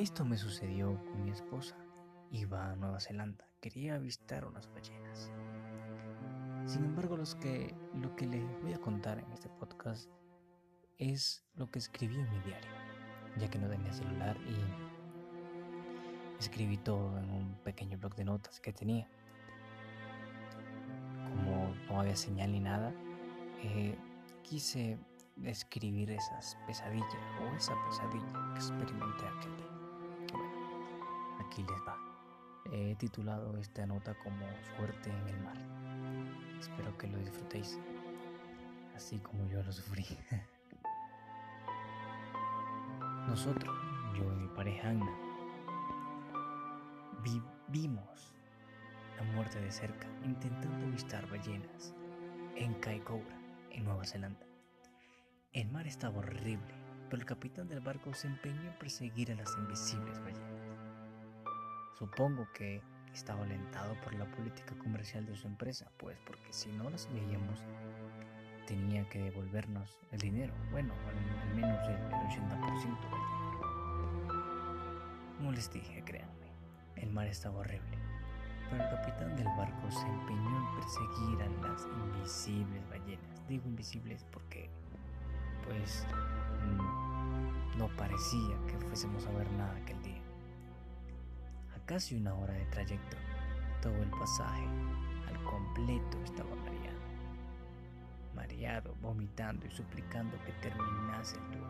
Esto me sucedió con mi esposa. Iba a Nueva Zelanda, quería avistar unas ballenas. Sin embargo, los que, lo que les voy a contar en este podcast es lo que escribí en mi diario, ya que no tenía celular y escribí todo en un pequeño blog de notas que tenía. Como no había señal ni nada, eh, quise escribir esas pesadillas o esa pesadilla que experimenté aquel día. Aquí les va. He titulado esta nota como Suerte en el mar. Espero que lo disfrutéis, así como yo lo sufrí. Nosotros, yo y mi pareja Anna, vivimos la muerte de cerca intentando avistar ballenas en Kaikoura, en Nueva Zelanda. El mar estaba horrible, pero el capitán del barco se empeñó en perseguir a las invisibles ballenas. Supongo que estaba alentado por la política comercial de su empresa, pues porque si no las veíamos, tenía que devolvernos el dinero, bueno, al, menos el, 80% del dinero. Como les dije, créanme, el mar estaba horrible, pero el capitán del barco se empeñó en perseguir a las invisibles ballenas. Digo invisibles porque, pues, mm, no parecía que fuésemos a ver nada casi una hora de trayecto. Todo el pasaje al completo estaba mareado. Mareado, vomitando y suplicando que terminase el tour.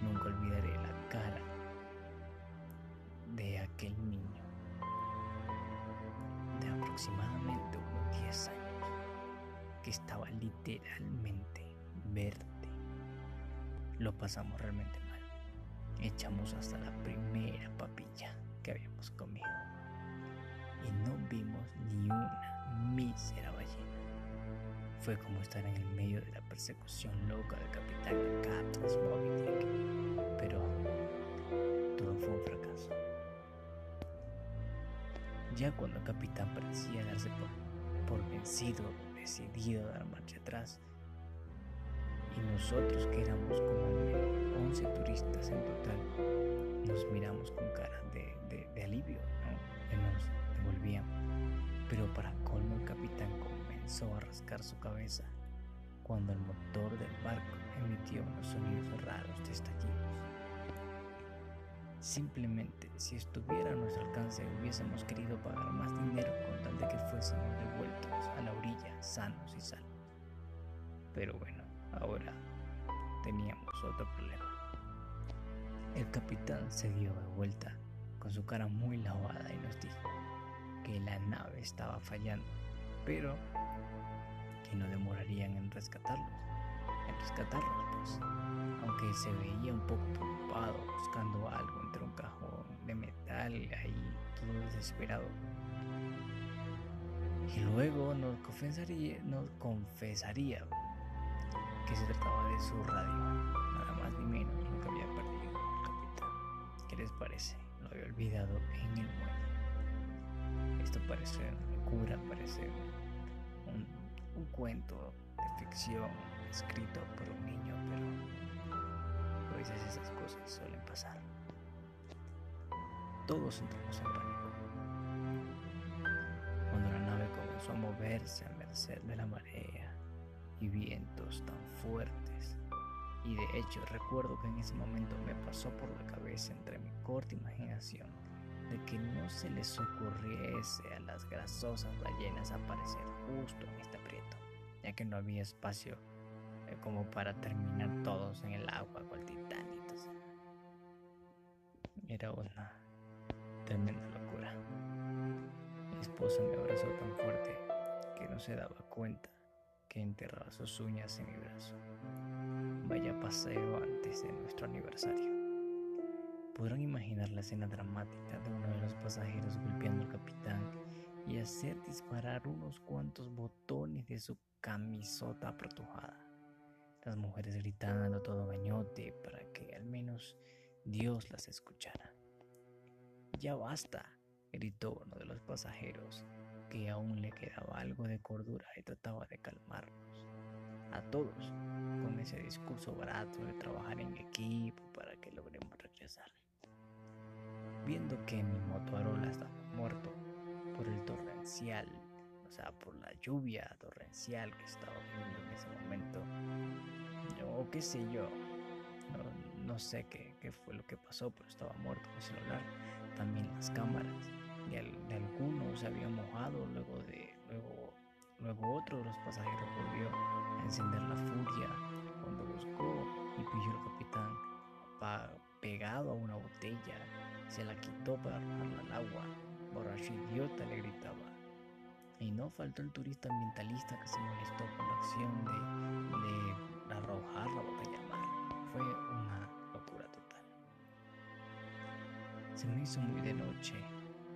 Nunca olvidaré la cara de aquel niño de aproximadamente unos 10 años que estaba literalmente verde. Lo pasamos realmente mal. Echamos hasta la primera papilla habíamos comido. Y no vimos ni una mísera ballena. Fue como estar en el medio de la persecución loca del capitán Captain Moby Pero todo fue un fracaso. Ya cuando el capitán parecía darse por, por vencido, decidido a dar marcha atrás, y nosotros que éramos como 11 turistas en total, nos miramos con cara de, Pero para colmo el capitán comenzó a rascar su cabeza cuando el motor del barco emitió unos sonidos raros de estallidos. Simplemente, si estuviera a nuestro alcance, hubiésemos querido pagar más dinero con tal de que fuésemos devueltos a la orilla sanos y salvos. Pero bueno, ahora teníamos otro problema. El capitán se dio de vuelta con su cara muy lavada y nos dijo que la nave estaba fallando, pero que no demorarían en rescatarlos, en rescatarlos pues, aunque se veía un poco preocupado buscando algo entre un cajón de metal ahí todo desesperado. Y luego nos confesaría, nos confesaría que se trataba de su radio, nada más ni menos lo que había perdido les parece? Lo había olvidado en el muelle. Esto parece una locura, parece un, un cuento de ficción escrito por un niño, pero a veces esas cosas suelen pasar. Todos entramos en pánico. Cuando la nave comenzó a moverse a merced de la marea y vientos tan fuertes y de hecho recuerdo que en ese momento me pasó por la cabeza entre mi corta imaginación de que no se les ocurriese a las grasosas ballenas aparecer justo en este aprieto, ya que no había espacio eh, como para terminar todos en el agua con el. Era una tremenda locura. Mi esposa me abrazó tan fuerte que no se daba cuenta que enterraba sus uñas en mi brazo. Vaya paseo antes de nuestro aniversario. Podrán imaginar la escena dramática de uno de los pasajeros golpeando al capitán y hacer disparar unos cuantos botones de su camisota apretujada. Las mujeres gritando todo gañote para que al menos Dios las escuchara. Ya basta, gritó uno de los pasajeros, que aún le quedaba algo de cordura y trataba de calmarnos a todos con ese discurso barato de trabajar en equipo para que logremos. Viendo que mi Motorola estaba muerto por el torrencial, o sea, por la lluvia torrencial que estaba viendo en ese momento, o qué sé yo, no, sé qué, qué, fue lo que pasó, pero estaba muerto mi celular, también las cámaras de, de algunos se habían mojado luego de, luego, luego otro de los pasajeros volvió a encender la furia cuando buscó y pilló el capitán pegado a una botella, se la quitó para arrojarla al agua, borracho idiota le gritaba. Y no faltó el turista ambientalista que se molestó por la acción de, de arrojar la botella al mar. Fue una locura total. Se me hizo muy de noche.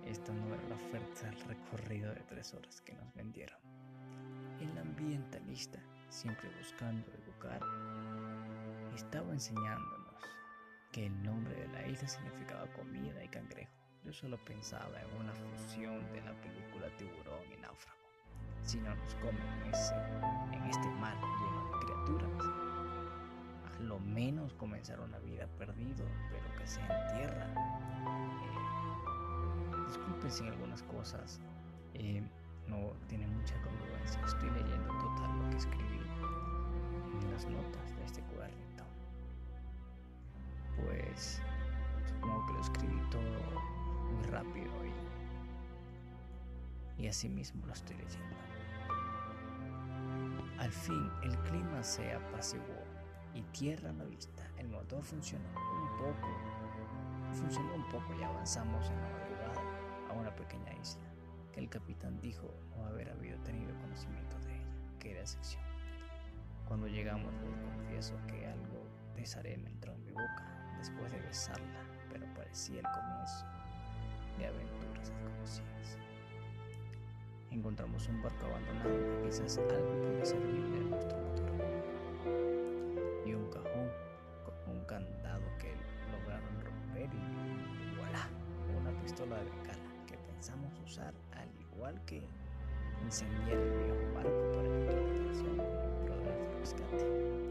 Esta no era la oferta del recorrido de tres horas que nos vendieron. El ambientalista, siempre buscando educar, estaba enseñándonos que el nombre de la isla significaba comida y cangrejo. Yo solo pensaba en una fusión de la película Tiburón y Náufrago. Si no nos comen en este mar lleno de criaturas, a lo menos comenzar una vida perdido, pero que sea en tierra. Eh, disculpen si algunas cosas eh, no tienen mucha congruencia. Estoy leyendo total lo que escribí en las notas de este pues supongo que lo escribí todo muy rápido y, y así mismo lo estoy leyendo. Al fin el clima se apaciguó y tierra a la vista. El motor funcionó un poco. Funcionó un poco y avanzamos en la madrugada a una pequeña isla que el capitán dijo no haber habido tenido conocimiento de ella, que era sección. Cuando llegamos les confieso que algo de arena entró en mi boca después de besarla, pero parecía el comienzo de aventuras desconocidas. Encontramos un barco abandonado quizás algo puede servirle a nuestro motor. Y un cajón con un candado que lograron romper y voilà, una pistola de bengala que pensamos usar al igual que incendiar el viejo barco para llamar la atención programa de rescate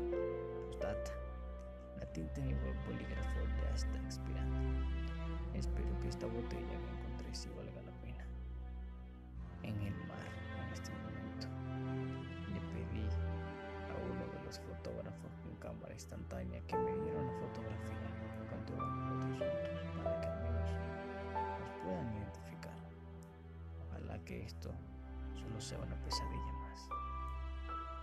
tinta mi bolígrafo ya está expirando. Espero que esta botella que encontré sí valga la pena. En el mar, en este momento, le pedí a uno de los fotógrafos con cámara instantánea que me diera una fotografía con todos nosotros juntos para que al menos nos puedan identificar. Ojalá que esto solo sea una pesadilla más.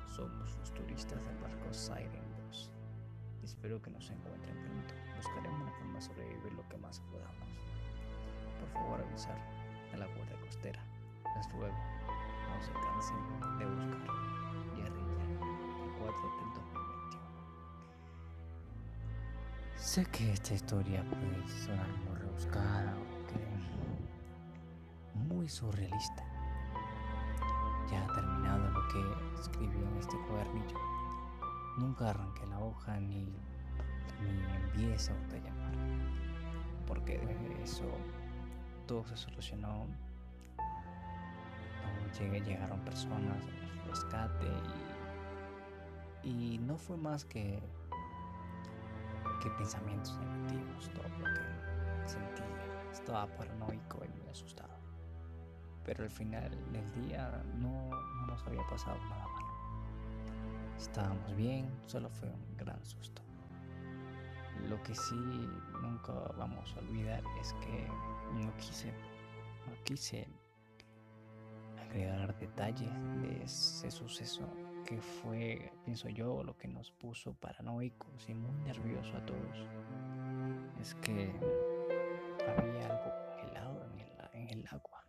Somos los turistas del barco Siren Espero que nos encuentren pronto. Buscaremos una forma de sobrevivir lo que más podamos. Por favor, avisar a la guardia costera. Les ruego, no se cansen de buscar guerrilla el 4 del 2021. Sé que esta historia puede sonar muy rebuscada o que muy surrealista. Ya ha terminado lo que escribí en este cuadernillo Nunca arranqué la hoja ni, ni envié esa llamar, porque de eso todo se solucionó. llegaron personas rescate y, y no fue más que, que pensamientos negativos, todo lo que sentía. Estaba paranoico y muy asustado. Pero al final del día no, no nos había pasado nada. Estábamos bien, solo fue un gran susto. Lo que sí nunca vamos a olvidar es que no quise, quise agregar detalles de ese suceso que fue, pienso yo, lo que nos puso paranoicos y muy nerviosos a todos. Es que había algo congelado en el, en el agua.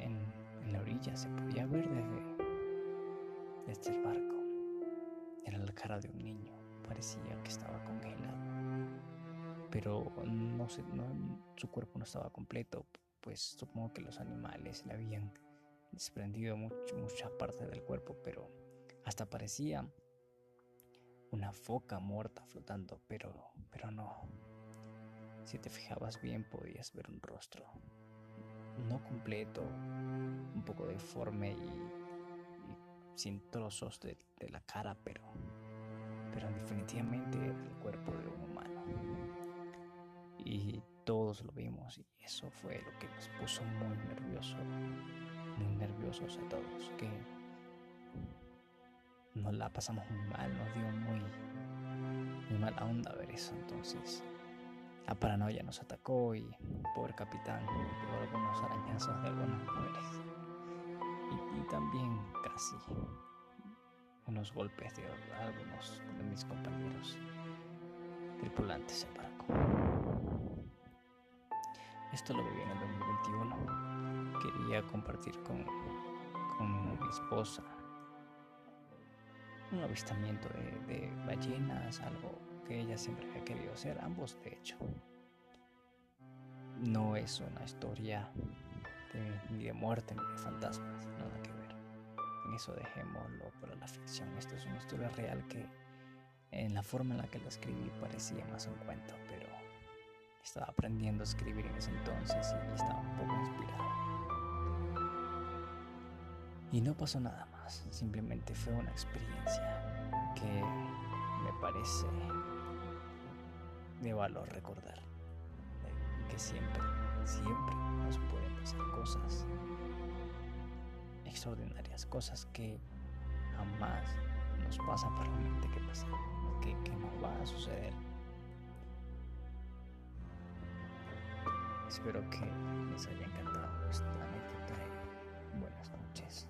En, la orilla se podía ver desde, el barco. Era la cara de un niño, parecía que estaba congelado. Pero no, su cuerpo no estaba completo, pues supongo que los animales le habían desprendido mucha parte del cuerpo, pero hasta parecía una foca muerta flotando, pero, pero no. Si te fijabas bien podías ver un rostro, no completo, un poco deforme y sin trozos de, la cara, pero, pero definitivamente el cuerpo de un humano. Y todo todos lo vimos y eso fue lo que nos puso muy nervioso, muy nerviosos a todos, que nos la pasamos muy mal, nos dio muy, muy mala onda ver eso, entonces la paranoia nos atacó y pobre capitán tuvo algunos arañazos de algunas mujeres y, también casi unos golpes de algunos de mis compañeros tripulantes en barco. Esto lo viví en el 2021. Quería compartir con, con mi esposa un avistamiento de, de ballenas, algo que ella siempre había querido hacer, ambos de hecho. No es una historia ni de muerte ni de fantasmas, nada que ver. En eso dejémoslo para la ficción. Esto es una historia real que en la forma en la que la escribí parecía más un cuento, pero estaba aprendiendo a escribir en ese entonces y estaba un poco inspirado. Y no pasó nada más, simplemente fue una experiencia que me parece de valor recordar. Que siempre, siempre nos pueden pasar cosas extraordinarias, cosas que jamás nos pasan por la mente que pasan, que, que nos va a suceder. Espero que les haya encantado esta anécdota buenas noches.